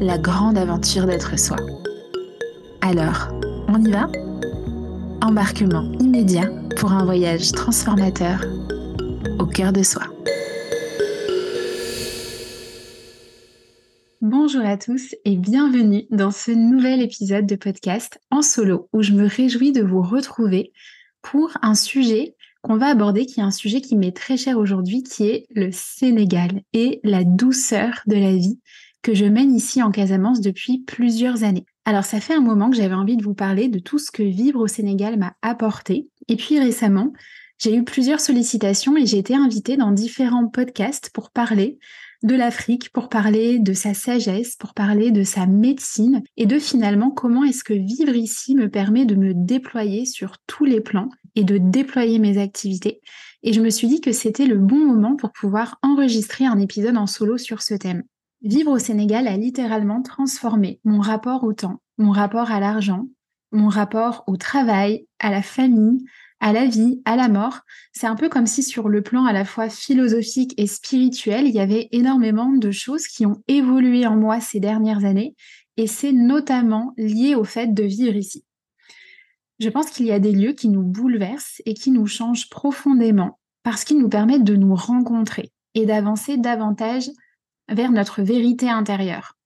la grande aventure d'être soi. Alors, on y va? Embarquement immédiat pour un voyage transformateur au cœur de soi. Bonjour à tous et bienvenue dans ce nouvel épisode de podcast en solo où je me réjouis de vous retrouver pour un sujet qu'on va aborder qui est un sujet qui m'est très cher aujourd'hui qui est le Sénégal et la douceur de la vie que je mène ici en Casamance depuis plusieurs années. Alors ça fait un moment que j'avais envie de vous parler de tout ce que vivre au Sénégal m'a apporté. Et puis récemment, j'ai eu plusieurs sollicitations et j'ai été invitée dans différents podcasts pour parler de l'Afrique, pour parler de sa sagesse, pour parler de sa médecine et de finalement comment est-ce que vivre ici me permet de me déployer sur tous les plans et de déployer mes activités. Et je me suis dit que c'était le bon moment pour pouvoir enregistrer un épisode en solo sur ce thème. Vivre au Sénégal a littéralement transformé mon rapport au temps, mon rapport à l'argent, mon rapport au travail, à la famille, à la vie, à la mort. C'est un peu comme si sur le plan à la fois philosophique et spirituel, il y avait énormément de choses qui ont évolué en moi ces dernières années et c'est notamment lié au fait de vivre ici. Je pense qu'il y a des lieux qui nous bouleversent et qui nous changent profondément parce qu'ils nous permettent de nous rencontrer et d'avancer davantage vers notre vérité intérieure.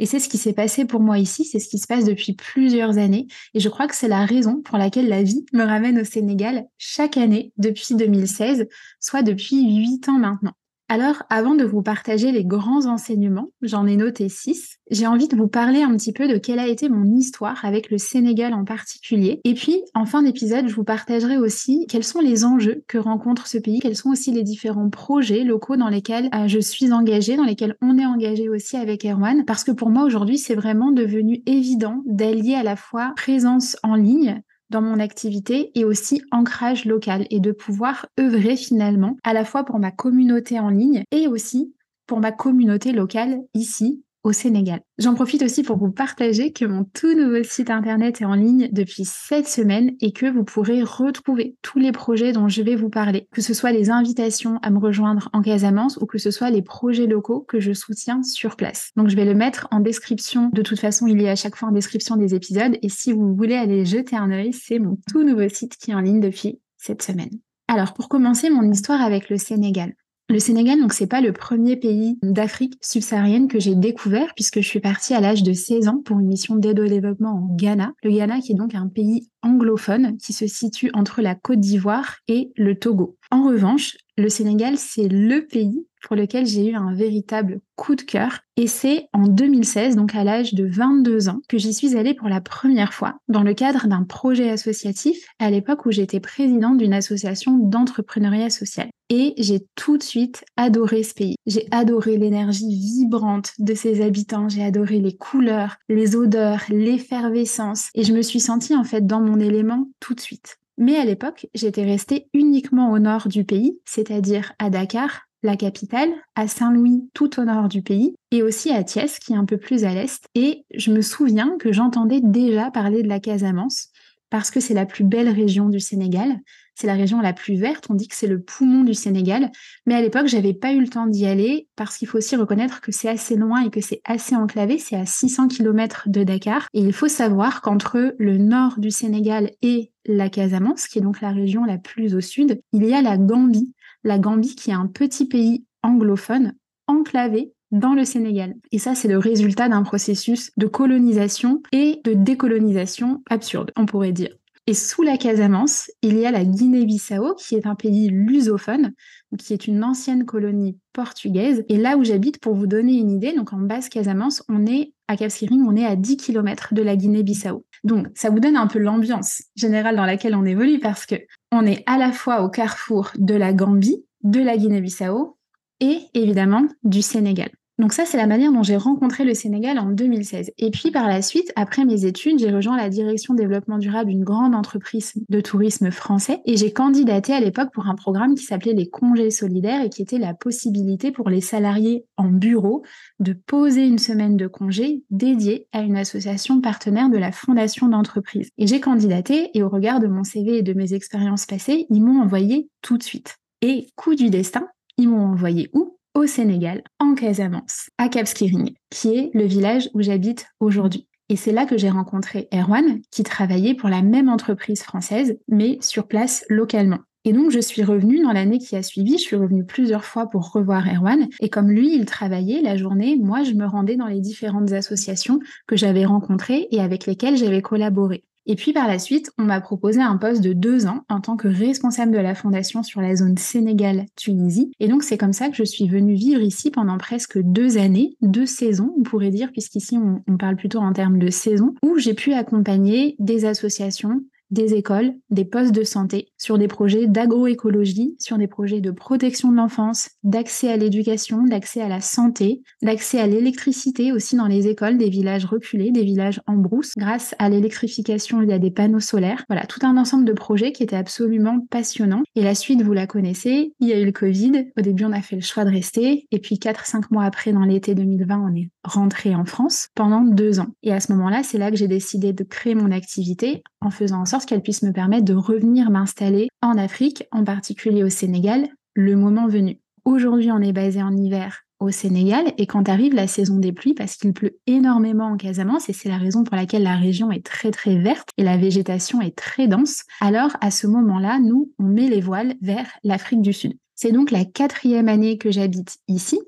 Et c'est ce qui s'est passé pour moi ici, c'est ce qui se passe depuis plusieurs années. Et je crois que c'est la raison pour laquelle la vie me ramène au Sénégal chaque année depuis 2016, soit depuis huit ans maintenant. Alors, avant de vous partager les grands enseignements, j'en ai noté six, j'ai envie de vous parler un petit peu de quelle a été mon histoire avec le Sénégal en particulier. Et puis, en fin d'épisode, je vous partagerai aussi quels sont les enjeux que rencontre ce pays, quels sont aussi les différents projets locaux dans lesquels euh, je suis engagée, dans lesquels on est engagé aussi avec Erwan. Parce que pour moi, aujourd'hui, c'est vraiment devenu évident d'allier à la fois présence en ligne, dans mon activité et aussi ancrage local et de pouvoir œuvrer finalement à la fois pour ma communauté en ligne et aussi pour ma communauté locale ici au Sénégal. J'en profite aussi pour vous partager que mon tout nouveau site internet est en ligne depuis cette semaine et que vous pourrez retrouver tous les projets dont je vais vous parler, que ce soit les invitations à me rejoindre en Casamance ou que ce soit les projets locaux que je soutiens sur place. Donc je vais le mettre en description. De toute façon, il y a à chaque fois en description des épisodes et si vous voulez aller jeter un œil, c'est mon tout nouveau site qui est en ligne depuis cette semaine. Alors pour commencer mon histoire avec le Sénégal. Le Sénégal, donc, c'est pas le premier pays d'Afrique subsaharienne que j'ai découvert puisque je suis partie à l'âge de 16 ans pour une mission d'aide au développement en Ghana. Le Ghana qui est donc un pays anglophone qui se situe entre la Côte d'Ivoire et le Togo. En revanche, le Sénégal, c'est le pays pour lequel j'ai eu un véritable coup de cœur. Et c'est en 2016, donc à l'âge de 22 ans, que j'y suis allée pour la première fois dans le cadre d'un projet associatif à l'époque où j'étais présidente d'une association d'entrepreneuriat social. Et j'ai tout de suite adoré ce pays. J'ai adoré l'énergie vibrante de ses habitants, j'ai adoré les couleurs, les odeurs, l'effervescence. Et je me suis sentie en fait dans mon élément tout de suite. Mais à l'époque, j'étais restée uniquement au nord du pays, c'est-à-dire à Dakar, la capitale, à Saint-Louis, tout au nord du pays, et aussi à Thiès, qui est un peu plus à l'est. Et je me souviens que j'entendais déjà parler de la Casamance, parce que c'est la plus belle région du Sénégal, c'est la région la plus verte, on dit que c'est le poumon du Sénégal, mais à l'époque, j'avais pas eu le temps d'y aller, parce qu'il faut aussi reconnaître que c'est assez loin et que c'est assez enclavé, c'est à 600 km de Dakar, et il faut savoir qu'entre le nord du Sénégal et la Casamance, qui est donc la région la plus au sud, il y a la Gambie, la Gambie qui est un petit pays anglophone enclavé dans le Sénégal. Et ça, c'est le résultat d'un processus de colonisation et de décolonisation absurde, on pourrait dire. Et sous la Casamance, il y a la Guinée-Bissau, qui est un pays lusophone, qui est une ancienne colonie portugaise. Et là où j'habite, pour vous donner une idée, donc en basse Casamance, on est à Cap on est à 10 km de la Guinée-Bissau. Donc ça vous donne un peu l'ambiance générale dans laquelle on évolue parce que on est à la fois au carrefour de la Gambie, de la Guinée-Bissau et évidemment du Sénégal. Donc ça, c'est la manière dont j'ai rencontré le Sénégal en 2016. Et puis par la suite, après mes études, j'ai rejoint la direction développement durable d'une grande entreprise de tourisme français et j'ai candidaté à l'époque pour un programme qui s'appelait les congés solidaires et qui était la possibilité pour les salariés en bureau de poser une semaine de congé dédiée à une association partenaire de la fondation d'entreprise. Et j'ai candidaté et au regard de mon CV et de mes expériences passées, ils m'ont envoyé tout de suite. Et coup du destin, ils m'ont envoyé où? Au Sénégal, en Casamance, à Cap Skirring, qui est le village où j'habite aujourd'hui. Et c'est là que j'ai rencontré Erwan, qui travaillait pour la même entreprise française, mais sur place localement. Et donc, je suis revenue dans l'année qui a suivi, je suis revenue plusieurs fois pour revoir Erwan. Et comme lui, il travaillait la journée, moi, je me rendais dans les différentes associations que j'avais rencontrées et avec lesquelles j'avais collaboré. Et puis par la suite, on m'a proposé un poste de deux ans en tant que responsable de la fondation sur la zone Sénégal-Tunisie. Et donc c'est comme ça que je suis venue vivre ici pendant presque deux années, deux saisons, on pourrait dire, puisqu'ici on, on parle plutôt en termes de saison, où j'ai pu accompagner des associations des écoles, des postes de santé, sur des projets d'agroécologie, sur des projets de protection de l'enfance, d'accès à l'éducation, d'accès à la santé, d'accès à l'électricité aussi dans les écoles des villages reculés, des villages en brousse, grâce à l'électrification il y a des panneaux solaires. Voilà, tout un ensemble de projets qui étaient absolument passionnants. Et la suite, vous la connaissez, il y a eu le Covid. Au début, on a fait le choix de rester. Et puis, 4-5 mois après, dans l'été 2020, on est rentré en France pendant deux ans. Et à ce moment-là, c'est là que j'ai décidé de créer mon activité en faisant en sorte qu'elle puisse me permettre de revenir m'installer en Afrique, en particulier au Sénégal, le moment venu. Aujourd'hui, on est basé en hiver au Sénégal et quand arrive la saison des pluies, parce qu'il pleut énormément en Casamance et c'est la raison pour laquelle la région est très très verte et la végétation est très dense, alors à ce moment-là, nous, on met les voiles vers l'Afrique du Sud. C'est donc la quatrième année que j'habite ici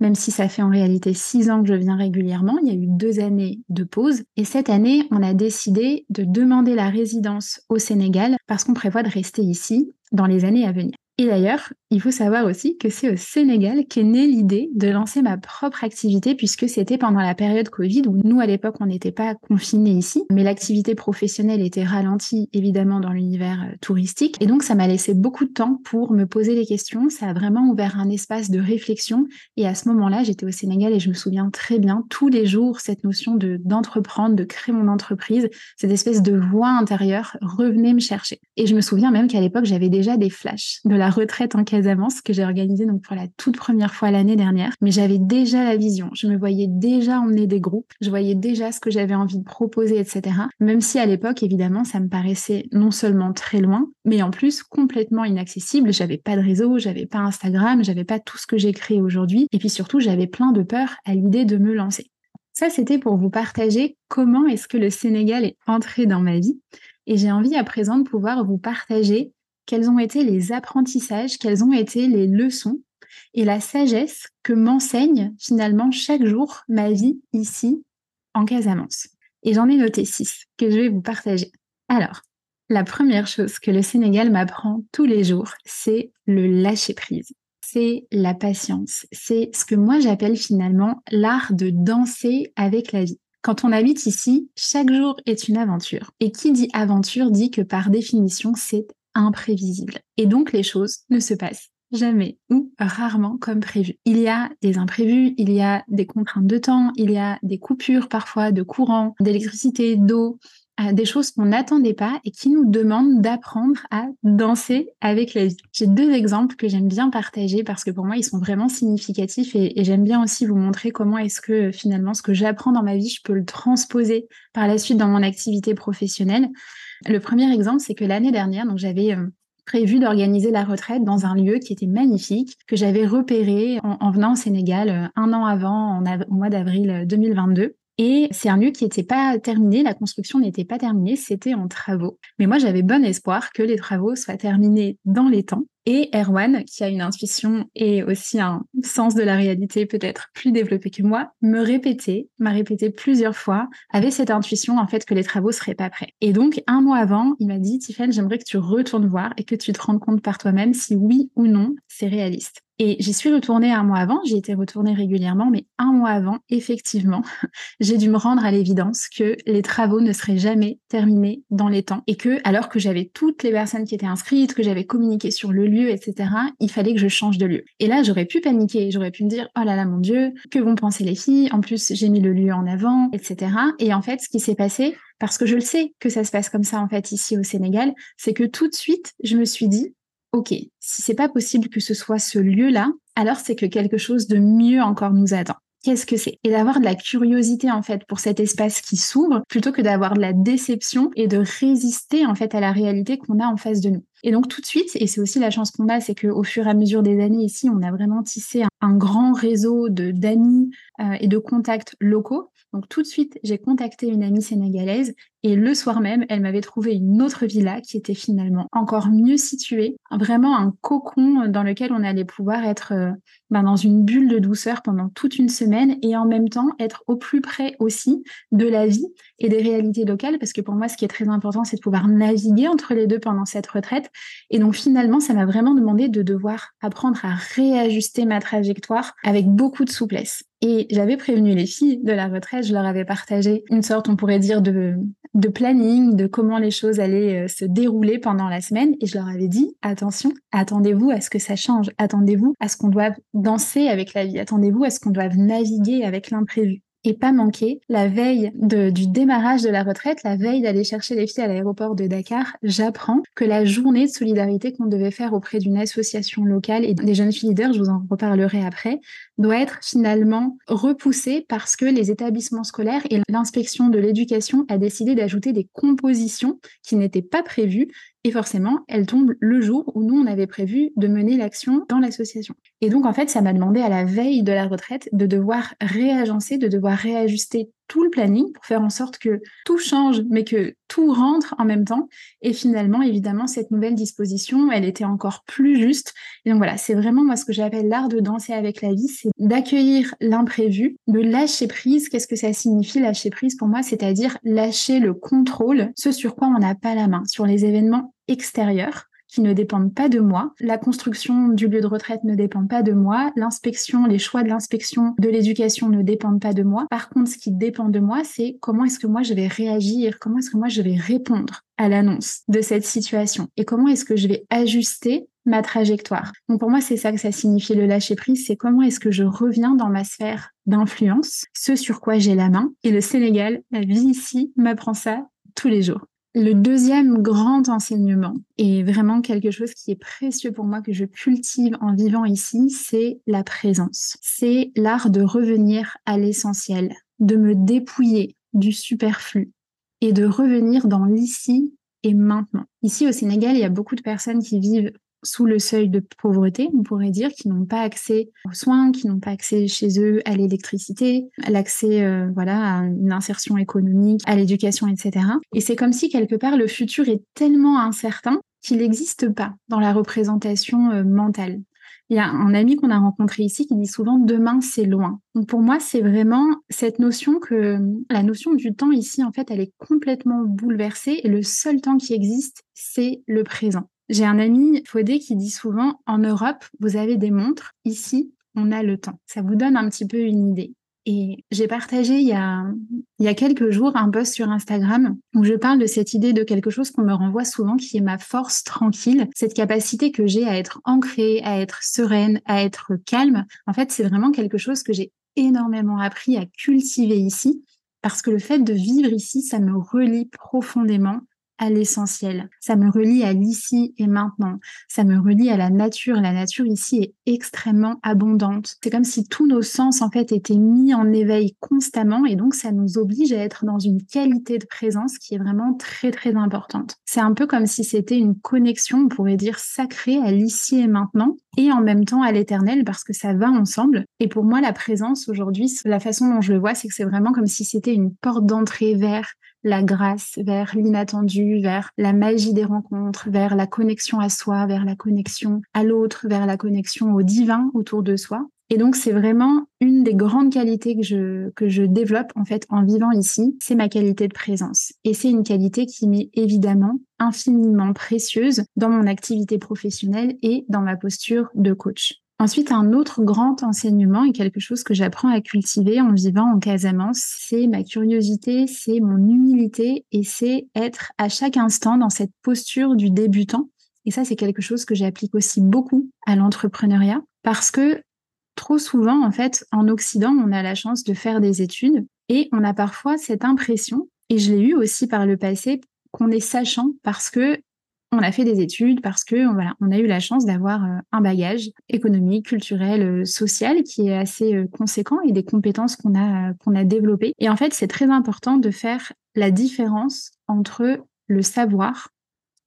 même si ça fait en réalité six ans que je viens régulièrement. Il y a eu deux années de pause. Et cette année, on a décidé de demander la résidence au Sénégal parce qu'on prévoit de rester ici dans les années à venir. Et d'ailleurs, il faut savoir aussi que c'est au Sénégal qu'est née l'idée de lancer ma propre activité puisque c'était pendant la période Covid où nous à l'époque on n'était pas confinés ici, mais l'activité professionnelle était ralentie évidemment dans l'univers euh, touristique. Et donc ça m'a laissé beaucoup de temps pour me poser les questions, ça a vraiment ouvert un espace de réflexion. Et à ce moment-là j'étais au Sénégal et je me souviens très bien tous les jours cette notion de d'entreprendre, de créer mon entreprise, cette espèce de voix intérieure revenait me chercher. Et je me souviens même qu'à l'époque j'avais déjà des flashs de la retraite en Casamance que j'ai organisée donc pour la toute première fois l'année dernière. Mais j'avais déjà la vision. Je me voyais déjà emmener des groupes. Je voyais déjà ce que j'avais envie de proposer, etc. Même si à l'époque, évidemment, ça me paraissait non seulement très loin, mais en plus complètement inaccessible. J'avais pas de réseau, j'avais pas Instagram, j'avais pas tout ce que j'ai créé aujourd'hui. Et puis surtout, j'avais plein de peur à l'idée de me lancer. Ça, c'était pour vous partager comment est-ce que le Sénégal est entré dans ma vie. Et j'ai envie à présent de pouvoir vous partager quels ont été les apprentissages, quelles ont été les leçons et la sagesse que m'enseigne finalement chaque jour ma vie ici en Casamance. Et j'en ai noté six que je vais vous partager. Alors, la première chose que le Sénégal m'apprend tous les jours, c'est le lâcher-prise. C'est la patience. C'est ce que moi j'appelle finalement l'art de danser avec la vie. Quand on habite ici, chaque jour est une aventure. Et qui dit aventure dit que par définition, c'est imprévisible. Et donc les choses ne se passent jamais ou rarement comme prévu. Il y a des imprévus, il y a des contraintes de temps, il y a des coupures parfois de courant, d'électricité, d'eau, euh, des choses qu'on n'attendait pas et qui nous demandent d'apprendre à danser avec la vie. J'ai deux exemples que j'aime bien partager parce que pour moi ils sont vraiment significatifs et, et j'aime bien aussi vous montrer comment est-ce que finalement ce que j'apprends dans ma vie, je peux le transposer par la suite dans mon activité professionnelle. Le premier exemple, c'est que l'année dernière, donc j'avais euh, prévu d'organiser la retraite dans un lieu qui était magnifique, que j'avais repéré en, venant au Sénégal euh, un an avant, en mois d'avril 2022. Euh, Et c'est un lieu qui n'était pas terminé, la construction n'était pas terminée, c'était en travaux. Mais moi, j'avais bon espoir que les travaux soient terminés dans les temps Et Erwan, qui a une intuition et aussi un sens de la réalité peut-être plus développé que moi, me répétait, m'a répété plusieurs fois, avait cette intuition en fait que les travaux seraient pas prêts. Et donc un mois avant, il m'a dit, Tiffany, j'aimerais que tu retournes voir et que tu te rendes compte par toi-même si oui ou non c'est réaliste. Et j'y suis retournée un mois avant, j'y étais retournée régulièrement, mais un mois avant, effectivement, j'ai dû me rendre à l'évidence que les travaux ne seraient jamais terminés dans les temps et que, alors que j'avais toutes les personnes qui étaient inscrites, que j'avais communiqué sur le lieu, etc., il fallait que je change de lieu. Et là, j'aurais pu paniquer, j'aurais pu me dire, oh là là, mon Dieu, que vont penser les filles? En plus, j'ai mis le lieu en avant, etc. Et en fait, ce qui s'est passé, parce que je le sais que ça se passe comme ça en fait ici au Sénégal, c'est que tout de suite, je me suis dit, ok, si c'est pas possible que ce soit ce lieu-là, alors c'est que quelque chose de mieux encore nous attend. Qu'est-ce que c'est? Et d'avoir de la curiosité en fait pour cet espace qui s'ouvre plutôt que d'avoir de la déception et de résister en fait à la réalité qu'on a en face de nous. Et donc tout de suite, et c'est aussi la chance qu'on a, c'est qu'au fur et à mesure des années ici, on a vraiment tissé un, grand réseau d'amis euh, et de contacts locaux. Donc tout de suite, j'ai contacté une amie sénégalaise et le soir même, elle m'avait trouvé une autre villa qui était finalement encore mieux située, vraiment un cocon dans lequel on allait pouvoir être euh, ben, dans une bulle de douceur pendant toute une semaine et en même temps être au plus près aussi de la vie et des réalités locales parce que pour moi, ce qui est très important, c'est de pouvoir naviguer entre les deux pendant cette retraite. Et donc finalement, ça m'a vraiment demandé de devoir apprendre à réajuster ma trajectoire avec beaucoup de souplesse. Et j'avais prévenu les filles de la retraite, je leur avais partagé une sorte, on pourrait dire, de, planning, de comment les choses allaient euh, se dérouler pendant la semaine. Et je leur avais dit, attention, attendez-vous à ce que ça change, attendez-vous à ce qu'on doive danser avec la vie, attendez-vous à ce qu'on doive naviguer avec l'imprévu et pas manquer. La veille du démarrage de la retraite, la veille d'aller chercher les filles à l'aéroport de Dakar, j'apprends que la journée de solidarité qu'on devait faire auprès d'une association locale et des jeunes filles leaders, je vous en reparlerai après, doit être finalement repoussée parce que les établissements scolaires et l'inspection de l'éducation a décidé d'ajouter des compositions qui n'étaient pas prévues et forcément, elle tombe le jour où nous, on avait prévu de mener l'action dans l'association. Et donc, en fait, ça m'a demandé à la veille de la retraite de devoir réagencer, de devoir réajuster tout le planning pour faire en sorte que tout change, mais que tout rentre en même temps. Et finalement, évidemment, cette nouvelle disposition, elle était encore plus juste. Et donc voilà, c'est vraiment moi ce que j'appelle l'art de danser avec la vie, c'est d'accueillir l'imprévu, de lâcher prise. Qu'est-ce que ça signifie lâcher prise? Pour moi C'est-à-dire lâcher le contrôle, ce sur quoi on n'a pas la main, sur les événements extérieurs qui ne dépendent pas de moi. La construction du lieu de retraite ne dépend pas de moi. L'inspection, les choix de l'inspection de l'éducation ne dépendent pas de moi. Par contre, ce qui dépend de moi, c'est comment est-ce que moi je vais réagir, comment est-ce que moi je vais répondre à l'annonce de cette situation? Et comment est-ce que je vais ajuster ma trajectoire? Donc pour moi, c'est ça que ça signifie le lâcher prise, c'est comment est-ce que je reviens dans ma sphère d'influence, ce sur quoi j'ai la main. Et le Sénégal, la vie ici, m'apprend ça tous les jours. Le deuxième grand enseignement, et vraiment quelque chose qui est précieux pour moi, que je cultive en vivant ici, c'est la présence. C'est l'art de revenir à l'essentiel, de me dépouiller du superflu et de revenir dans l'ici et maintenant. Ici au Sénégal, il y a beaucoup de personnes qui vivent sous le seuil de pauvreté, on pourrait dire, qui n'ont pas accès aux soins, qui n'ont pas accès chez eux à l'électricité, à l'accès euh, voilà, à une insertion économique, à l'éducation, etc. Et c'est comme si quelque part le futur est tellement incertain qu'il n'existe pas dans la représentation euh, mentale. Il y a un ami qu'on a rencontré ici qui dit souvent demain c'est loin. Donc pour moi c'est vraiment cette notion que la notion du temps ici en fait elle est complètement bouleversée et le seul temps qui existe c'est le présent. J'ai un ami, Fodé, qui dit souvent En Europe, vous avez des montres, ici, on a le temps. Ça vous donne un petit peu une idée. Et j'ai partagé il y, a, il y a quelques jours un post sur Instagram où je parle de cette idée de quelque chose qu'on me renvoie souvent, qui est ma force tranquille, cette capacité que j'ai à être ancrée, à être sereine, à être calme. En fait, c'est vraiment quelque chose que j'ai énormément appris à cultiver ici, parce que le fait de vivre ici, ça me relie profondément à l'essentiel. Ça me relie à l'ici et maintenant. Ça me relie à la nature. La nature ici est extrêmement abondante. C'est comme si tous nos sens en fait étaient mis en éveil constamment et donc ça nous oblige à être dans une qualité de présence qui est vraiment très très importante. C'est un peu comme si c'était une connexion, on pourrait dire sacrée à l'ici et maintenant et en même temps à l'éternel parce que ça va ensemble. Et pour moi, la présence aujourd'hui, la façon dont je le vois, c'est que c'est vraiment comme si c'était une porte d'entrée vers la grâce, vers l'inattendu, vers la magie des rencontres, vers la connexion à soi, vers la connexion à l'autre, vers la connexion au divin autour de soi. Et donc, c'est vraiment une des grandes qualités que je, que je développe en fait en vivant ici, c'est ma qualité de présence. Et c'est une qualité qui m'est évidemment infiniment précieuse dans mon activité professionnelle et dans ma posture de coach. Ensuite, un autre grand enseignement et quelque chose que j'apprends à cultiver en vivant en Casamance, c'est ma curiosité, c'est mon humilité et c'est être à chaque instant dans cette posture du débutant. Et ça, c'est quelque chose que j'applique aussi beaucoup à l'entrepreneuriat parce que trop souvent, en fait, en Occident, on a la chance de faire des études et on a parfois cette impression, et je l'ai eu aussi par le passé, qu'on est sachant parce que on a fait des études parce que on a eu la chance d'avoir euh, un bagage économique, culturel, euh, social qui est assez euh, conséquent et des compétences qu'on a développées. Et en fait, c'est très important de faire la différence entre le savoir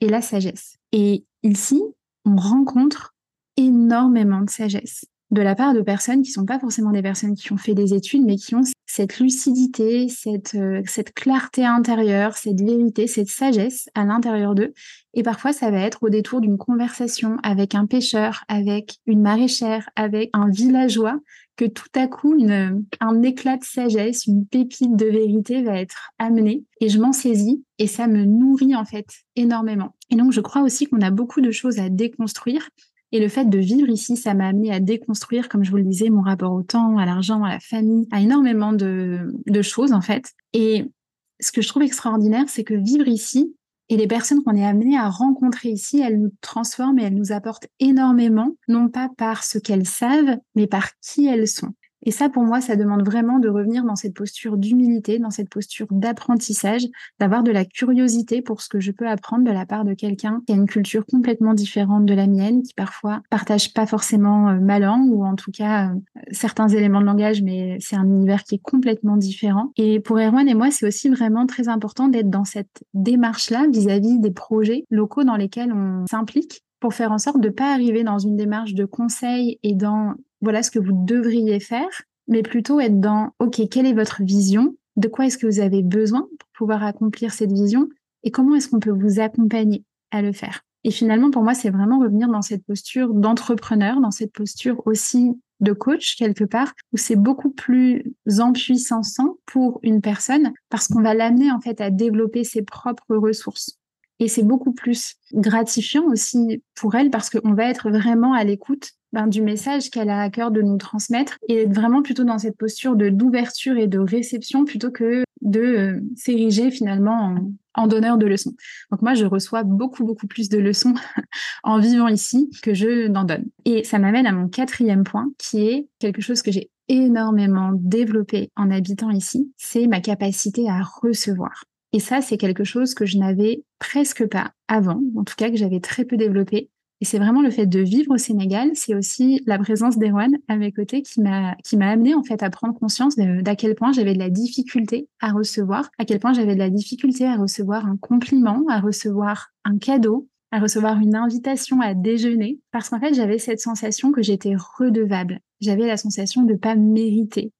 et la sagesse. Et ici, on rencontre énormément de sagesse de la part de personnes qui sont pas forcément des personnes qui ont fait des études, mais qui ont cette lucidité, cette, euh, cette clarté intérieure, cette vérité, cette sagesse à l'intérieur d'eux. Et parfois, ça va être au détour d'une conversation avec un pêcheur, avec une maraîchère, avec un villageois, que tout à coup, une, un éclat de sagesse, une pépite de vérité va être amené et je m'en saisis et ça me nourrit en fait énormément. Et donc, je crois aussi qu'on a beaucoup de choses à déconstruire et le fait de vivre ici, ça m'a amené à déconstruire, comme je vous le disais, mon rapport au temps, à l'argent, à la famille, à énormément de, choses en fait. Et ce que je trouve extraordinaire, c'est que vivre ici et les personnes qu'on est amené à rencontrer ici, elles nous transforment et elles nous apportent énormément, non pas par ce qu'elles savent, mais par qui elles sont. Et ça, pour moi, ça demande vraiment de revenir dans cette posture d'humilité, dans cette posture d'apprentissage, d'avoir de la curiosité pour ce que je peux apprendre de la part de quelqu'un qui a une culture complètement différente de la mienne, qui parfois partage pas forcément euh, ma langue ou en tout cas euh, certains éléments de langage, mais c'est un univers qui est complètement différent. Et pour Erwan et moi, c'est aussi vraiment très important d'être dans cette démarche-là vis-à-vis des projets locaux dans lesquels on s'implique pour faire en sorte de ne pas arriver dans une démarche de conseil et dans voilà ce que vous devriez faire, mais plutôt être dans, OK, quelle est votre vision? De quoi est-ce que vous avez besoin pour pouvoir accomplir cette vision? Et comment est-ce qu'on peut vous accompagner à le faire? Et finalement, pour moi, c'est vraiment revenir dans cette posture d'entrepreneur, dans cette posture aussi de coach quelque part, où c'est beaucoup plus empuissant pour une personne parce qu'on va l'amener en fait à développer ses propres ressources. Et c'est beaucoup plus gratifiant aussi pour elle parce qu'on va être vraiment à l'écoute ben, du message qu'elle a à cœur de nous transmettre et être vraiment plutôt dans cette posture de d'ouverture et de réception plutôt que de euh, s'ériger finalement en, donneur de leçons. Donc moi, je reçois beaucoup, beaucoup plus de leçons en vivant ici que je n'en donne. Et ça m'amène à mon quatrième point qui est quelque chose que j'ai énormément développé en habitant ici, c'est ma capacité à recevoir. Et ça, c'est quelque chose que je n'avais presque pas avant, en tout cas que j'avais très peu développé. Et c'est vraiment le fait de vivre au Sénégal, c'est aussi la présence d'Erwan à mes côtés qui m'a qui m'a amené en fait à prendre conscience d'à quel point j'avais de la difficulté à recevoir, à quel point j'avais de la difficulté à recevoir un compliment, à recevoir un cadeau, à recevoir une invitation à déjeuner, parce qu'en fait j'avais cette sensation que j'étais redevable. J'avais la sensation de pas mériter,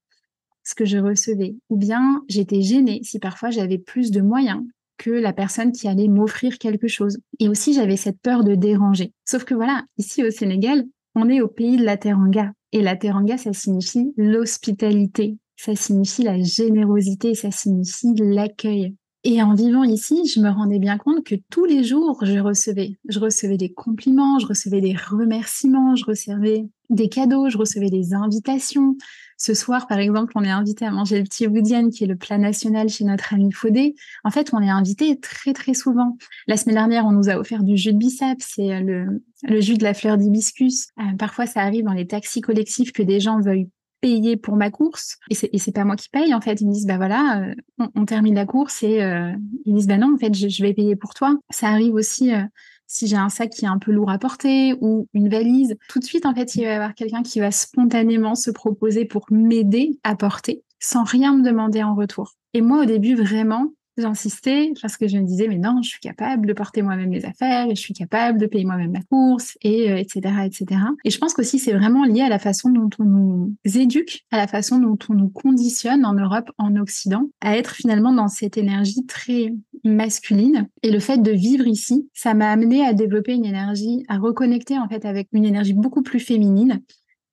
ce que je recevais. Ou bien j'étais gênée si parfois j'avais plus de moyens que la personne qui allait m'offrir quelque chose. Et aussi j'avais cette peur de déranger. Sauf que voilà, ici au Sénégal, on est au pays de la teranga. Et la teranga, ça signifie l'hospitalité, ça signifie la générosité, ça signifie l'accueil. Et en vivant ici, je me rendais bien compte que tous les jours, je recevais. Je recevais des compliments, je recevais des remerciements, je recevais des cadeaux, je recevais des invitations. Ce soir, par exemple, on est invité à manger le petit boudienne, qui est le plat national chez notre ami Faudé. En fait, on est invité très, très souvent. La semaine dernière, on nous a offert du jus de bissap, c'est le, le jus de la fleur d'hibiscus. Euh, parfois, ça arrive dans les taxis collectifs que des gens veuillent payer pour ma course et c'est, c'est pas moi qui paye en fait ils me disent bah voilà euh, on, termine la course et euh, ils me disent bah non en fait je, vais payer pour toi ça arrive aussi euh, si j'ai un sac qui est un peu lourd à porter ou une valise tout de suite en fait il va y avoir quelqu'un qui va spontanément se proposer pour m'aider à porter sans rien me demander en retour. Et moi au début vraiment J'insistais parce que je me disais, mais non, je suis capable de porter moi-même les affaires, et je suis capable de payer moi-même la course, et etc., euh, etc. Et je pense qu'aussi c'est vraiment lié à la façon dont on nous éduque, à la façon dont on nous conditionne en Europe, en Occident, à être finalement dans cette énergie très masculine. Et le fait de vivre ici, ça m'a amené à développer une énergie, à reconnecter en fait avec une énergie beaucoup plus féminine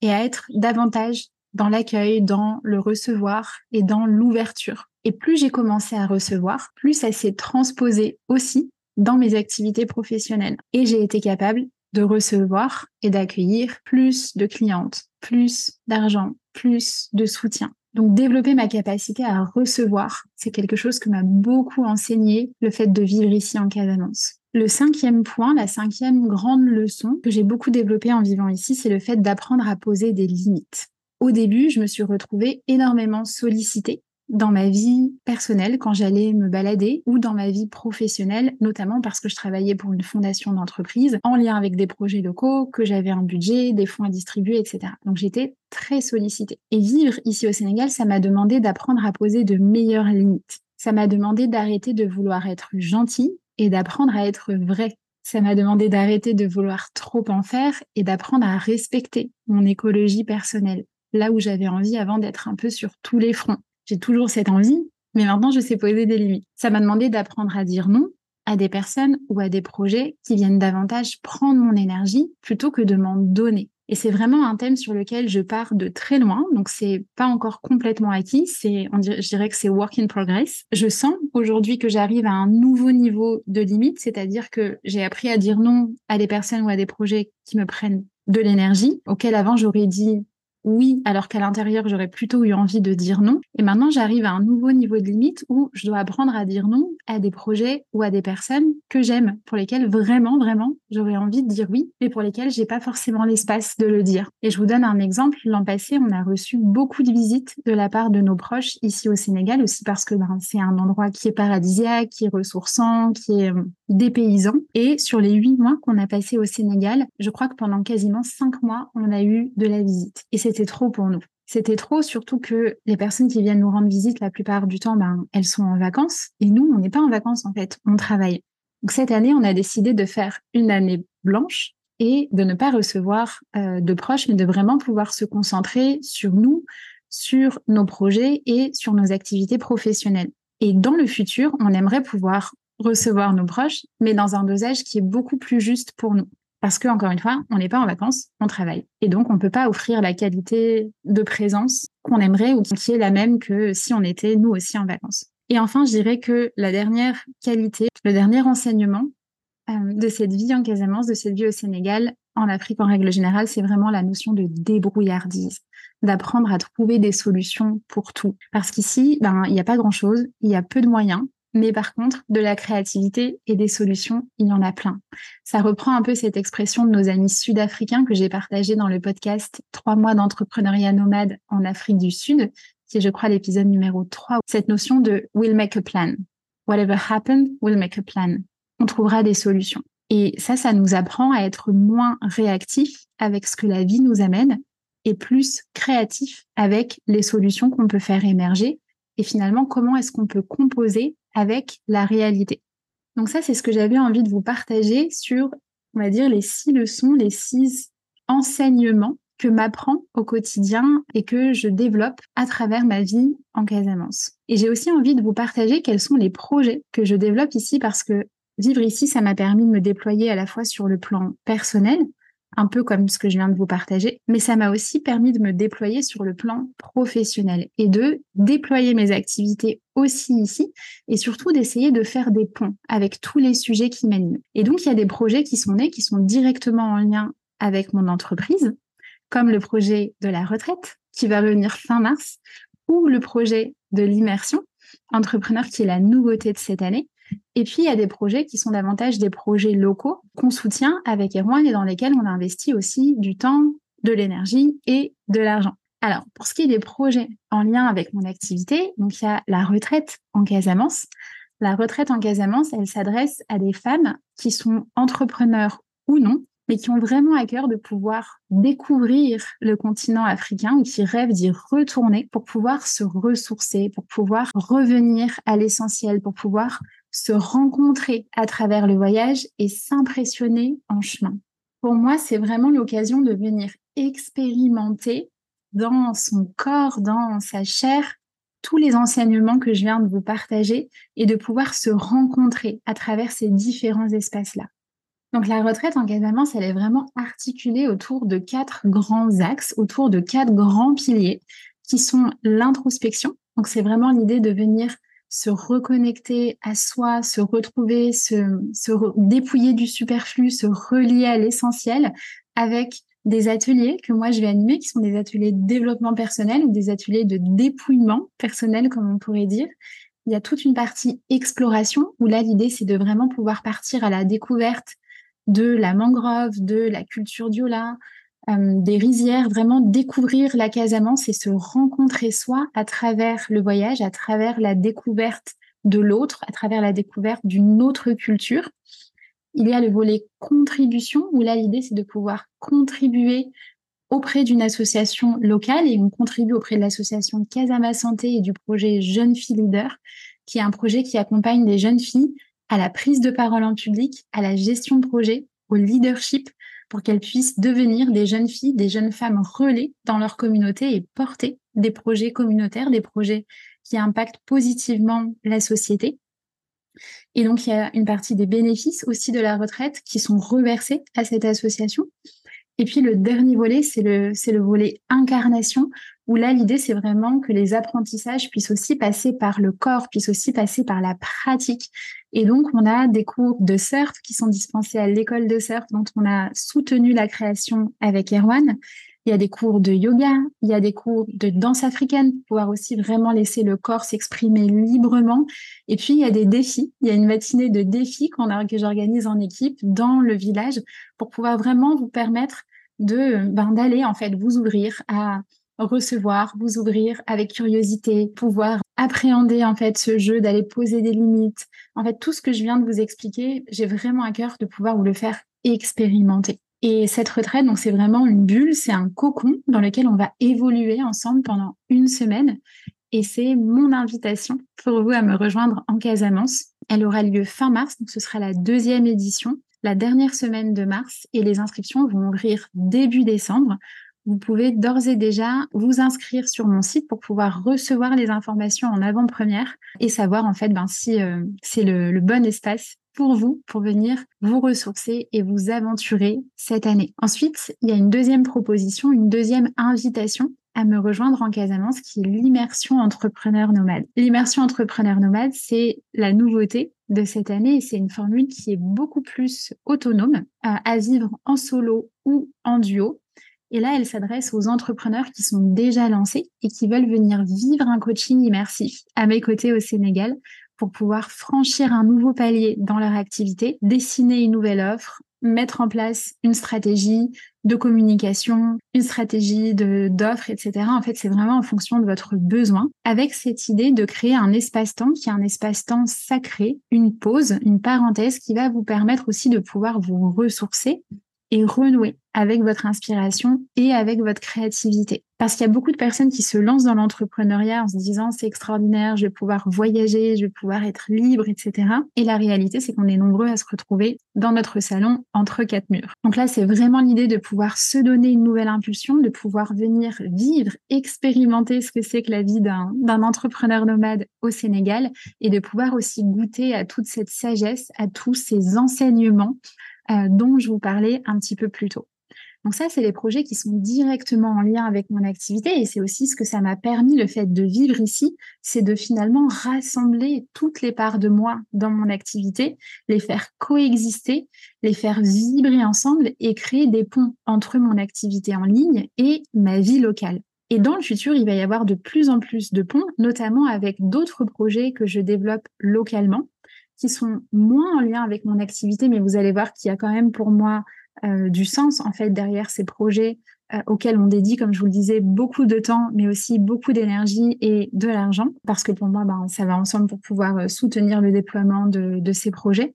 et à être davantage dans l'accueil, dans le recevoir et dans l'ouverture. Et plus j'ai commencé à recevoir, plus ça s'est transposé aussi dans mes activités professionnelles. Et j'ai été capable de recevoir et d'accueillir plus de clientes, plus d'argent, plus de soutien. Donc développer ma capacité à recevoir, c'est quelque chose que m'a beaucoup enseigné le fait de vivre ici en Casamance. Le cinquième point, la cinquième grande leçon que j'ai beaucoup développée en vivant ici, c'est le fait d'apprendre à poser des limites. Au début, je me suis retrouvée énormément sollicitée dans ma vie personnelle quand j'allais me balader ou dans ma vie professionnelle, notamment parce que je travaillais pour une fondation d'entreprise en lien avec des projets locaux, que j'avais un budget, des fonds à distribuer, etc. Donc j'étais très sollicitée. Et vivre ici au Sénégal, ça m'a demandé d'apprendre à poser de meilleures limites. Ça m'a demandé d'arrêter de vouloir être gentille et d'apprendre à être vrai. Ça m'a demandé d'arrêter de vouloir trop en faire et d'apprendre à respecter mon écologie personnelle, là où j'avais envie avant d'être un peu sur tous les fronts. J'ai toujours cette envie, mais maintenant je sais poser des limites. Ça m'a demandé d'apprendre à dire non à des personnes ou à des projets qui viennent davantage prendre mon énergie plutôt que de m'en donner. Et c'est vraiment un thème sur lequel je pars de très loin, donc c'est pas encore complètement acquis. C'est, je dirais que c'est work in progress. Je sens aujourd'hui que j'arrive à un nouveau niveau de limite, c'est-à-dire que j'ai appris à dire non à des personnes ou à des projets qui me prennent de l'énergie, auxquels avant j'aurais dit oui, alors qu'à l'intérieur, j'aurais plutôt eu envie de dire non. Et maintenant, j'arrive à un nouveau niveau de limite où je dois apprendre à dire non à des projets ou à des personnes que j'aime, pour lesquelles vraiment, vraiment, j'aurais envie de dire oui, mais pour lesquelles j'ai pas forcément l'espace de le dire. Et je vous donne un exemple. L'an passé, on a reçu beaucoup de visites de la part de nos proches ici au Sénégal, aussi parce que ben, c'est un endroit qui est paradisiaque, qui est ressourçant, qui est euh, dépaysant. Et sur les huit mois qu'on a passé au Sénégal, je crois que pendant quasiment cinq mois, on a eu de la visite. Et c'était trop pour nous. C'était trop, surtout que les personnes qui viennent nous rendre visite, la plupart du temps, ben, elles sont en vacances. Et nous, on n'est pas en vacances, en fait. On travaille. Donc, cette année, on a décidé de faire une année blanche et de ne pas recevoir euh, de proches, mais de vraiment pouvoir se concentrer sur nous, sur nos projets et sur nos activités professionnelles. Et dans le futur, on aimerait pouvoir recevoir nos proches, mais dans un dosage qui est beaucoup plus juste pour nous. Parce que, encore une fois, on n'est pas en vacances, on travaille. Et donc, on ne peut pas offrir la qualité de présence qu'on aimerait ou qui est la même que si on était nous aussi en vacances. Et enfin, je dirais que la dernière qualité, le dernier enseignement euh, de cette vie en Casamance, de cette vie au Sénégal, en Afrique en règle générale, c'est vraiment la notion de débrouillardise, d'apprendre à trouver des solutions pour tout. Parce qu'ici, ben, il n'y a pas grand-chose, il y a peu de moyens, mais par contre, de la créativité et des solutions, il y en a plein. Ça reprend un peu cette expression de nos amis sud-africains que j'ai partagé dans le podcast Trois mois d'entrepreneuriat nomade en Afrique du Sud, qui est, je crois, l'épisode numéro 3. Cette notion de we'll make a plan. Whatever happened, we'll make a plan. On trouvera des solutions. Et ça, ça nous apprend à être moins réactifs avec ce que la vie nous amène et plus créatifs avec les solutions qu'on peut faire émerger. Et finalement, comment est-ce qu'on peut composer avec la réalité. Donc ça, c'est ce que j'avais envie de vous partager sur, on va dire, les six leçons, les six enseignements que m'apprend au quotidien et que je développe à travers ma vie en Casamance. Et j'ai aussi envie de vous partager quels sont les projets que je développe ici parce que vivre ici, ça m'a permis de me déployer à la fois sur le plan personnel, un peu comme ce que je viens de vous partager, mais ça m'a aussi permis de me déployer sur le plan professionnel et de déployer mes activités aussi ici et surtout d'essayer de faire des ponts avec tous les sujets qui m'animent. Et donc, il y a des projets qui sont nés, qui sont directement en lien avec mon entreprise, comme le projet de la retraite qui va revenir fin mars ou le projet de l'immersion entrepreneur qui est la nouveauté de cette année et puis, il y a des projets qui sont davantage des projets locaux qu'on soutient avec Erwan et dans lesquels on a investi aussi du temps, de l'énergie et de l'argent. Alors, pour ce qui est des projets en lien avec mon activité, donc il y a la retraite en Casamance. La retraite en Casamance, elle s'adresse à des femmes qui sont entrepreneurs ou non, mais qui ont vraiment à cœur de pouvoir découvrir le continent africain ou qui rêvent d'y retourner pour pouvoir se ressourcer, pour pouvoir revenir à l'essentiel, pour pouvoir se rencontrer à travers le voyage et s'impressionner en chemin. Pour moi, c'est vraiment l'occasion de venir expérimenter dans son corps, dans sa chair, tous les enseignements que je viens de vous partager et de pouvoir se rencontrer à travers ces différents espaces-là. Donc la retraite en Casamance, elle est vraiment articulée autour de quatre grands axes, autour de quatre grands piliers qui sont l'introspection. Donc c'est vraiment l'idée de venir se reconnecter à soi, se retrouver, se, dépouiller du superflu, se relier à l'essentiel avec des ateliers que moi je vais animer, qui sont des ateliers de développement personnel ou des ateliers de dépouillement personnel, comme on pourrait dire. Il y a toute une partie exploration où là l'idée c'est de vraiment pouvoir partir à la découverte de la mangrove, de la culture diola, euh, des rizières, vraiment découvrir la Casamance et se rencontrer soi à travers le voyage, à travers la découverte de l'autre, à travers la découverte d'une autre culture. Il y a le volet contribution, où là, l'idée, c'est de pouvoir contribuer auprès d'une association locale et on contribue auprès de l'association Casama Santé et du projet Jeunes Filles Leader, qui est un projet qui accompagne des jeunes filles à la prise de parole en public, à la gestion de projet, au leadership, pour qu'elles puissent devenir des jeunes filles, des jeunes femmes relais dans leur communauté et porter des projets communautaires, des projets qui impactent positivement la société. Et donc, il y a une partie des bénéfices aussi de la retraite qui sont reversés à cette association. Et puis, le dernier volet, c'est le, volet incarnation, où là, l'idée, c'est vraiment que les apprentissages puissent aussi passer par le corps, puissent aussi passer par la pratique. Et donc, on a des cours de surf qui sont dispensés à l'école de surf, dont on a soutenu la création avec Erwan. Il y a des cours de yoga, il y a des cours de danse africaine pour pouvoir aussi vraiment laisser le corps s'exprimer librement. Et puis, il y a des défis. Il y a une matinée de défis qu'on a, que j'organise en équipe dans le village pour pouvoir vraiment vous permettre de, ben, d'aller, en fait, vous ouvrir à recevoir, vous ouvrir avec curiosité, pouvoir appréhender en fait ce jeu, d'aller poser des limites. En fait, tout ce que je viens de vous expliquer, j'ai vraiment à cœur de pouvoir vous le faire expérimenter. Et cette retraite, donc c'est vraiment une bulle, c'est un cocon dans lequel on va évoluer ensemble pendant une semaine. Et c'est mon invitation pour vous à me rejoindre en Casamance. Elle aura lieu fin mars, donc ce sera la deuxième édition, la dernière semaine de mars, et les inscriptions vont ouvrir début décembre. Vous pouvez d'ores et déjà vous inscrire sur mon site pour pouvoir recevoir les informations en avant-première et savoir en fait ben, si euh, c'est le, le bon espace pour vous, pour venir vous ressourcer et vous aventurer cette année. Ensuite, il y a une deuxième proposition, une deuxième invitation à me rejoindre en Casamance, qui est l'immersion entrepreneur nomade. L'immersion entrepreneur nomade, c'est la nouveauté de cette année et c'est une formule qui est beaucoup plus autonome euh, à vivre en solo ou en duo. Et là, elle s'adresse aux entrepreneurs qui sont déjà lancés et qui veulent venir vivre un coaching immersif à mes côtés au Sénégal pour pouvoir franchir un nouveau palier dans leur activité, dessiner une nouvelle offre, mettre en place une stratégie de communication, une stratégie de d'offre, etc. En fait, c'est vraiment en fonction de votre besoin, avec cette idée de créer un espace-temps qui est un espace-temps sacré, une pause, une parenthèse qui va vous permettre aussi de pouvoir vous ressourcer et renouer avec votre inspiration et avec votre créativité. Parce qu'il y a beaucoup de personnes qui se lancent dans l'entrepreneuriat en se disant c'est extraordinaire, je vais pouvoir voyager, je vais pouvoir être libre, etc. Et la réalité, c'est qu'on est nombreux à se retrouver dans notre salon entre quatre murs. Donc là, c'est vraiment l'idée de pouvoir se donner une nouvelle impulsion, de pouvoir venir vivre, expérimenter ce que c'est que la vie d'un entrepreneur nomade au Sénégal et de pouvoir aussi goûter à toute cette sagesse, à tous ces enseignements euh, dont je vous parlais un petit peu plus tôt. Donc ça, c'est les projets qui sont directement en lien avec mon activité et c'est aussi ce que ça m'a permis, le fait de vivre ici, c'est de finalement rassembler toutes les parts de moi dans mon activité, les faire coexister, les faire vibrer ensemble et créer des ponts entre mon activité en ligne et ma vie locale. Et dans le futur, il va y avoir de plus en plus de ponts, notamment avec d'autres projets que je développe localement qui sont moins en lien avec mon activité, mais vous allez voir qu'il y a quand même pour moi euh, du sens en fait derrière ces projets euh, auxquels on dédie, comme je vous le disais, beaucoup de temps, mais aussi beaucoup d'énergie et de l'argent, parce que pour moi, ben, ça va ensemble pour pouvoir euh, soutenir le déploiement de, ces projets.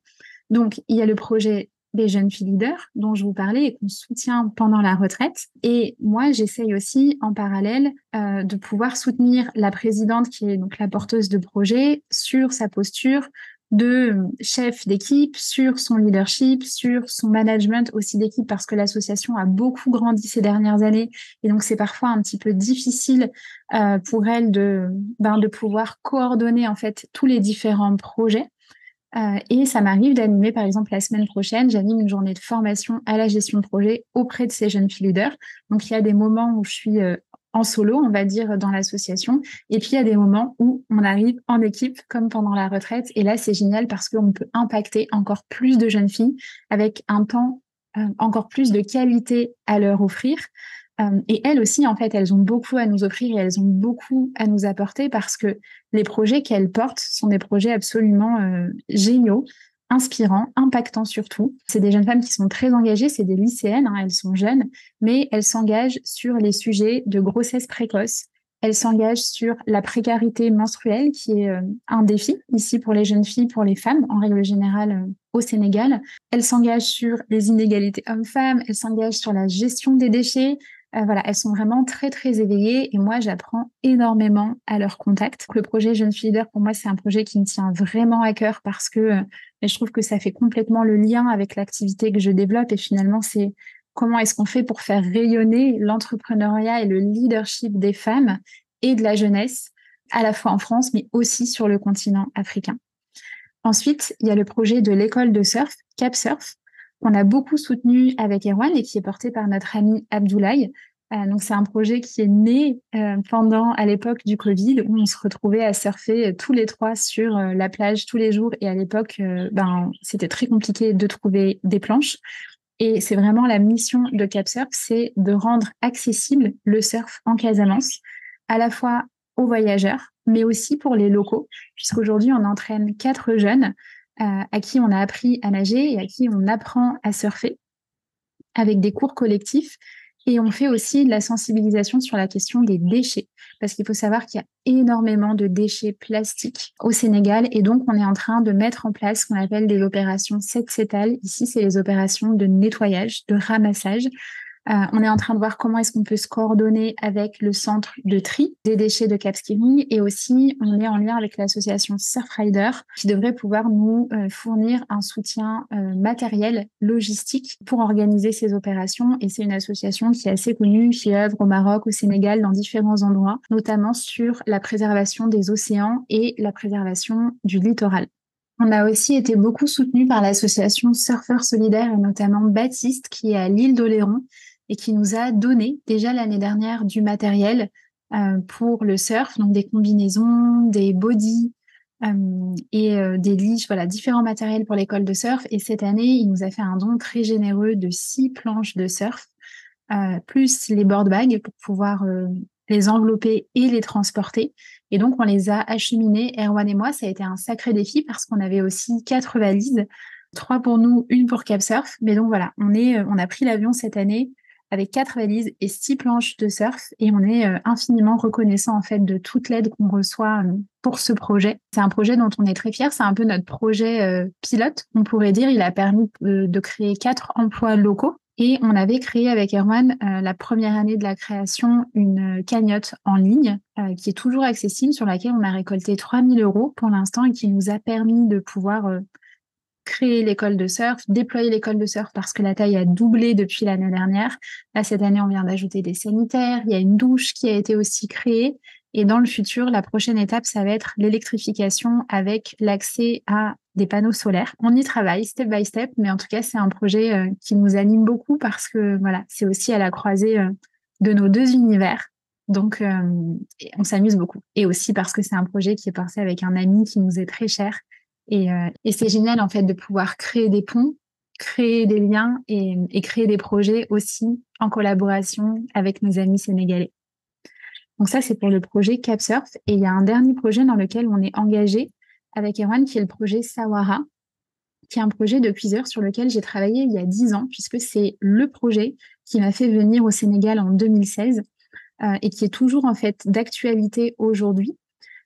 Donc, il y a le projet des jeunes filles leaders dont je vous parlais et qu'on soutient pendant la retraite. Et moi, j'essaye aussi en parallèle de pouvoir soutenir la présidente qui est donc la porteuse de projet sur sa posture de chef d'équipe, sur son leadership, sur son management aussi d'équipe parce que l'association a beaucoup grandi ces dernières années et donc c'est parfois un petit peu difficile euh, pour elle de ben, de pouvoir coordonner en fait tous les différents projets. Euh, et ça m'arrive d'animer, par exemple, la semaine prochaine, j'anime une journée de formation à la gestion de projet auprès de ces jeunes filles leaders. Donc, il y a des moments où je suis euh, en solo, on va dire, dans l'association. Et puis, il y a des moments où on arrive en équipe, comme pendant la retraite. Et là, c'est génial parce qu'on peut impacter encore plus de jeunes filles avec un temps euh, encore plus de qualité à leur offrir. Euh, et elles aussi, en fait, elles ont beaucoup à nous offrir et elles ont beaucoup à nous apporter parce que les projets qu'elles portent sont des projets absolument euh, géniaux, inspirants, impactants surtout. C'est des jeunes femmes qui sont très engagées, c'est des lycéennes, hein, elles sont jeunes, mais elles s'engagent sur les sujets de grossesse précoce. Elles s'engagent sur la précarité menstruelle, qui est euh, un défi ici pour les jeunes filles, pour les femmes en règle générale au Sénégal. Elles s'engagent sur les inégalités hommes-femmes, elles s'engagent sur la gestion des déchets, euh, voilà, elles sont vraiment très très éveillées et moi j'apprends énormément à leur contact. Le projet Jeune Fille Leader pour moi c'est un projet qui me tient vraiment à cœur parce que euh, je trouve que ça fait complètement le lien avec l'activité que je développe et finalement c'est comment est-ce qu'on fait pour faire rayonner l'entrepreneuriat et le leadership des femmes et de la jeunesse à la fois en France mais aussi sur le continent africain. Ensuite, il y a le projet de l'école de surf, Cap Surf, qu'on a beaucoup soutenu avec Erwan et qui est porté par notre ami Abdoulaye. Euh, donc c'est un projet qui est né euh, pendant à l'époque du Covid où on se retrouvait à surfer tous les trois sur euh, la plage tous les jours. Et à l'époque ben c'était très compliqué de trouver des planches. Et c'est vraiment la mission de CapSurf c'est de rendre accessible le surf en Casamance à la fois aux voyageurs mais aussi pour les locaux puisqu'aujourd'hui on entraîne quatre jeunes. euh, à qui on a appris à nager et à qui on apprend à surfer avec des cours collectifs. Et on fait aussi de la sensibilisation sur la question des déchets, parce qu'il faut savoir qu'il y a énormément de déchets plastiques au Sénégal, et donc on est en train de mettre en place ce qu'on appelle des opérations 7 cétales. Ici, c'est les opérations de nettoyage, de ramassage, euh, on est en train de voir comment est-ce qu'on peut se coordonner avec le centre de tri des déchets de Capskiring et aussi on est en lien avec l'association Surfrider qui devrait pouvoir nous euh, fournir un soutien euh, matériel, logistique pour organiser ces opérations et c'est une association qui est assez connue, qui œuvre au Maroc, au Sénégal, dans différents endroits, notamment sur la préservation des océans et la préservation du littoral. On a aussi été beaucoup soutenu par l'association Surfeurs Solidaires et notamment Baptiste qui est à l'île d'Oléron et qui nous a donné déjà l'année dernière du matériel euh, pour le surf, donc des combinaisons, des bodies euh, et euh, des liches, voilà, différents matériels pour l'école de surf. Et cette année, il nous a fait un don très généreux de six planches de surf, plus les board bags pour pouvoir les envelopper et les transporter. Et donc, on les a acheminés, Erwan et moi. Ça a été un sacré défi parce qu'on avait aussi quatre valises, trois pour nous, une pour Capsurf. Mais donc voilà, on est, on a pris l'avion cette année avec quatre valises et six planches de surf. Et on est euh, infiniment reconnaissant en fait de toute l'aide qu'on reçoit euh, pour ce projet. C'est un projet dont on est très fier. C'est un peu notre projet euh, pilote, on pourrait dire. Il a permis de créer quatre emplois locaux. Et on avait créé avec Erwan la première année de la création une cagnotte en ligne qui est toujours accessible, sur laquelle on a récolté 3000 euros pour l'instant et qui nous a permis de pouvoir créer l'école de surf, déployer l'école de surf parce que la taille a doublé depuis l'année dernière. Là, cette année, on vient d'ajouter des sanitaires. Il y a une douche qui a été aussi créée. Et dans le futur, la prochaine étape, ça va être l'électrification avec l'accès à des panneaux solaires. On y travaille step by step, mais en tout cas, c'est un projet euh, qui nous anime beaucoup parce que voilà, c'est aussi à la croisée euh, de nos deux univers. Donc, euh, on s'amuse beaucoup. Et aussi parce que c'est un projet qui est porté avec un ami qui nous est très cher euh, et, c'est génial en fait de pouvoir créer des ponts, créer des liens et, créer des projets aussi en collaboration avec nos amis sénégalais. Donc ça, c'est pour le projet CapSurf. Et il y a un dernier projet dans lequel on est engagé avec Erwan, qui est le projet Sawara, qui est un projet de cuiseur sur lequel j'ai travaillé il y a dix ans, puisque c'est le projet qui m'a fait venir au Sénégal en 2016 euh, et qui est toujours en fait d'actualité aujourd'hui.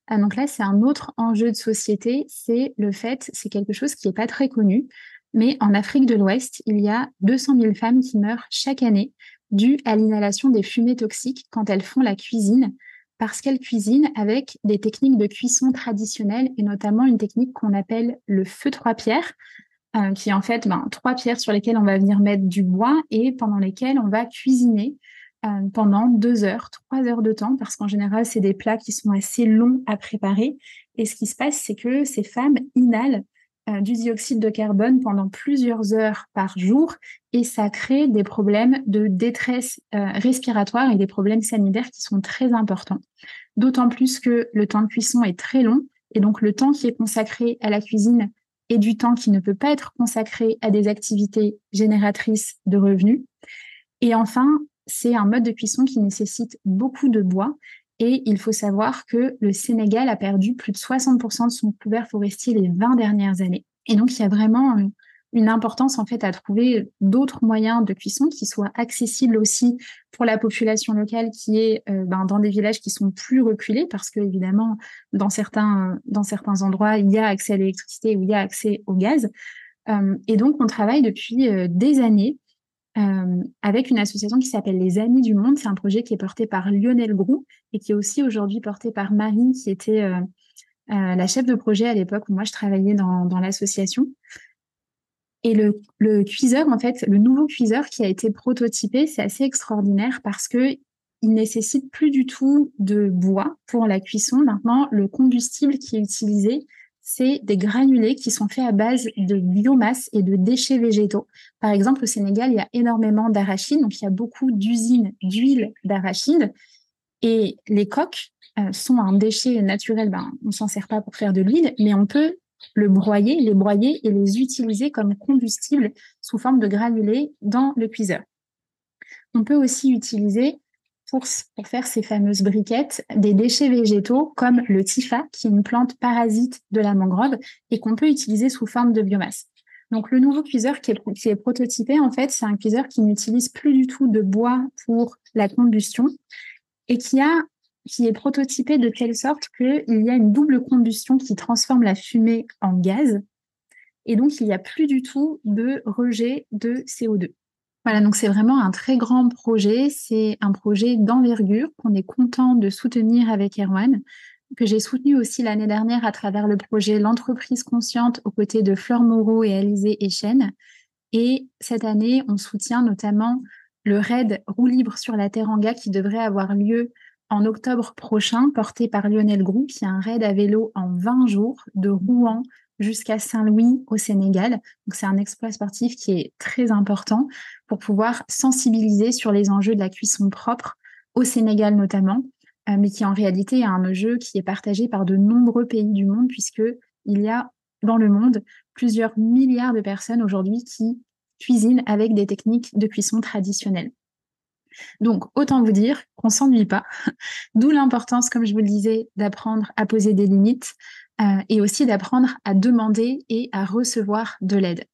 Ah, donc là, c'est un autre enjeu de société, c'est le fait, c'est quelque chose qui n'est pas très connu, Mais en Afrique de l'Ouest, il y a 200 000 femmes qui meurent chaque année dues à l'inhalation des fumées toxiques quand elles font la cuisine, parce qu'elles cuisinent avec des techniques de cuisson traditionnelles et notamment une technique qu'on appelle le feu trois pierres, euh, qui est en fait ben, trois pierres sur lesquelles on va venir mettre du bois et pendant lesquelles on va cuisiner euh, pendant deux heures, trois heures de temps, parce qu'en général, c'est des plats qui sont assez longs à préparer. Et ce qui se passe, c'est que ces femmes inhalent euh, du dioxyde de carbone pendant plusieurs heures par jour et ça crée des problèmes de détresse euh, respiratoire et des problèmes sanitaires qui sont très importants. D'autant plus que le temps de cuisson est très long et donc le temps qui est consacré à la cuisine est du temps qui ne peut pas être consacré à des activités génératrices de revenus. Et enfin, c'est un mode de cuisson qui nécessite beaucoup de bois. Et il faut savoir que le Sénégal a perdu plus de 60% de son couvert forestier les 20 dernières années. Et donc, il y a vraiment une importance en fait à trouver d'autres moyens de cuisson qui soient accessibles aussi pour la population locale qui est euh, ben, dans des villages qui sont plus reculés parce que évidemment dans certains dans certains endroits il y a accès à l'électricité ou il y a accès au gaz euh, et donc on travaille depuis euh, des années avec une association qui s'appelle Les Amis du Monde. C'est un projet qui est porté par Lionel Grou et qui est aussi aujourd'hui porté par Marie, qui était euh, euh, la chef de projet à l'époque où moi je travaillais dans, dans l'association. Et le, le, cuiseur, en fait, le nouveau cuiseur qui a été prototypé, c'est assez extraordinaire parce que il nécessite plus du tout de bois pour la cuisson. Maintenant, le combustible qui est utilisé, c'est des granulés qui sont faits à base de biomasse et de déchets végétaux. Par exemple, au Sénégal, il y a énormément d'arachides, donc il y a beaucoup d'usines d'huile d'arachide. Et les coques euh, sont un déchet naturel, ben, on s'en sert pas pour faire de l'huile, mais on peut le broyer, les broyer et les utiliser comme combustible sous forme de granulés dans le cuiseur. On peut aussi utiliser pour, faire ces fameuses briquettes des déchets végétaux comme le tifa, qui est une plante parasite de la mangrove et qu'on peut utiliser sous forme de biomasse. Donc le nouveau cuiseur qui est, qui est prototypé, en fait, c'est un cuiseur qui n'utilise plus du tout de bois pour la combustion et qui a qui est prototypé de telle sorte qu'il y a une double combustion qui transforme la fumée en gaz. Et donc, il n'y a plus du tout de rejet de CO2. Voilà, donc c'est vraiment un très grand projet. C'est un projet d'envergure qu'on est content de soutenir avec Erwan, que j'ai soutenu aussi l'année dernière à travers le projet L'entreprise consciente aux côtés de Fleur Moreau et Alizé Echen. Et cette année, on soutient notamment le raid Roue libre sur la Teranga qui devrait avoir lieu en octobre prochain, porté par Lionel Group, qui est un raid à vélo en 20 jours de Rouen jusqu'à Saint-Louis au Sénégal. C'est un exploit sportif qui est très important pour pouvoir sensibiliser sur les enjeux de la cuisson propre au Sénégal notamment, euh, mais qui en réalité est un enjeu qui est partagé par de nombreux pays du monde puisque il y a dans le monde plusieurs milliards de personnes aujourd'hui qui cuisinent avec des techniques de cuisson traditionnelles. Donc, autant vous dire qu'on s'ennuie pas, d'où l'importance, comme je vous le disais, d'apprendre à poser des limites, euh, et aussi d'apprendre à demander et à recevoir de l'aide.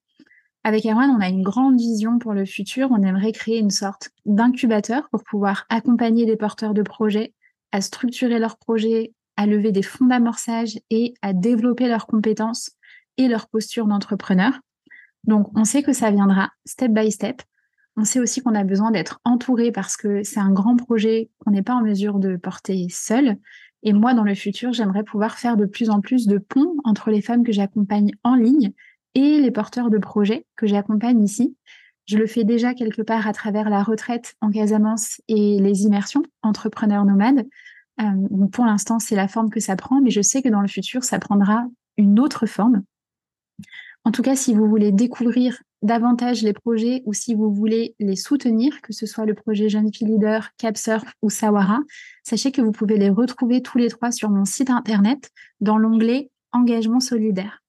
Avec Erwan, on a une grande vision pour le futur. On aimerait créer une sorte d'incubateur pour pouvoir accompagner les porteurs de projets à structurer leurs projets, à lever des fonds d'amorçage et à développer leurs compétences et leur posture d'entrepreneur. Donc, on sait que ça viendra step by step. On sait aussi qu'on a besoin d'être entouré parce que c'est un grand projet qu'on n'est pas en mesure de porter seul. Et moi, dans le futur, j'aimerais pouvoir faire de plus en plus de ponts entre les femmes que j'accompagne en ligne et les porteurs de projets que j'accompagne ici. Je le fais déjà quelque part à travers la retraite en Casamance et les immersions entrepreneurs nomades. Euh, pour l'instant, c'est la forme que ça prend, mais je sais que dans le futur, ça prendra une autre forme. En tout cas, si vous voulez découvrir davantage les projets ou si vous voulez les soutenir, que ce soit le projet Jeune Fille Leader, Capsurf ou Sawara, sachez que vous pouvez les retrouver tous les trois sur mon site internet dans l'onglet Engagement solidaire.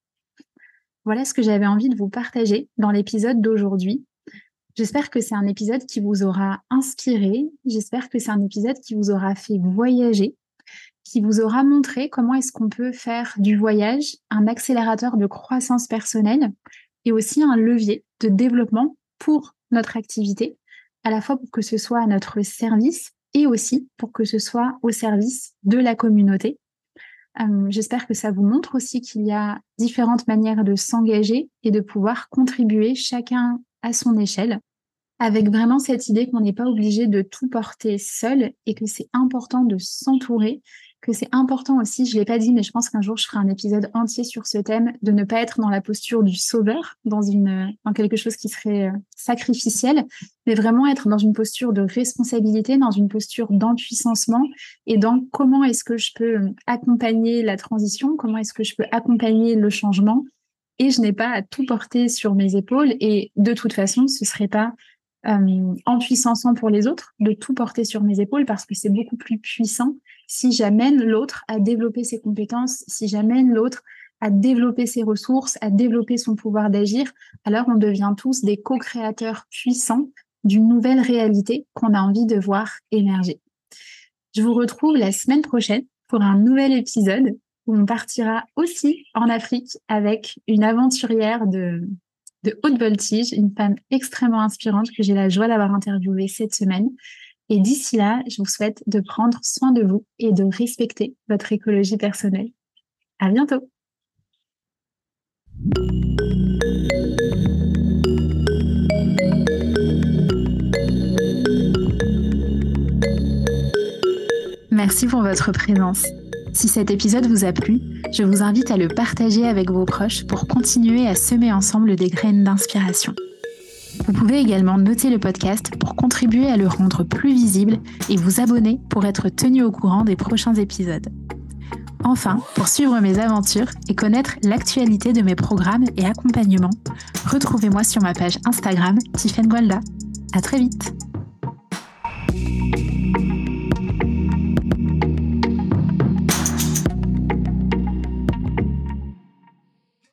Voilà ce que j'avais envie de vous partager dans l'épisode d'aujourd'hui. J'espère que c'est un épisode qui vous aura inspiré, j'espère que c'est un épisode qui vous aura fait voyager, qui vous aura montré comment est-ce qu'on peut faire du voyage un accélérateur de croissance personnelle et aussi un levier de développement pour notre activité, à la fois pour que ce soit à notre service et aussi pour que ce soit au service de la communauté. Euh, j'espère que ça vous montre aussi qu'il y a différentes manières de s'engager et de pouvoir contribuer chacun à son échelle avec vraiment cette idée qu'on n'est pas obligé de tout porter seul et que c'est important de s'entourer, que c'est important aussi, je l'ai pas dit, mais je pense qu'un jour je ferai un épisode entier sur ce thème, de ne pas être dans la posture du sauveur, dans une, dans quelque chose qui serait euh, sacrificiel, mais vraiment être dans une posture de responsabilité, dans une posture d'empuissancement et dans comment est-ce que je peux euh, accompagner la transition, comment est-ce que je peux accompagner le changement. Et je n'ai pas à tout porter sur mes épaules et de toute façon, ce serait pas euh, en puissançant pour les autres, de tout porter sur mes épaules parce que c'est beaucoup plus puissant si j'amène l'autre à développer ses compétences, si j'amène l'autre à développer ses ressources, à développer son pouvoir d'agir, alors on devient tous des co-créateurs puissants d'une nouvelle réalité qu'on a envie de voir émerger. Je vous retrouve la semaine prochaine pour un nouvel épisode où on partira aussi en Afrique avec une aventurière de haute voltige, une femme extrêmement inspirante que j'ai la joie d'avoir interviewée cette semaine. Et d'ici là, je vous souhaite de prendre soin de vous et de respecter votre écologie personnelle. À bientôt! Merci pour votre présence. Si cet épisode vous a plu, je vous invite à le partager avec vos proches pour continuer à semer ensemble des graines d'inspiration. Vous pouvez également noter le podcast pour contribuer à le rendre plus visible et vous abonner pour être tenu au courant des prochains épisodes. Enfin, pour suivre mes aventures et connaître l'actualité de mes programmes et accompagnements, retrouvez-moi sur ma page Instagram Tiffen Gualda. À très vite!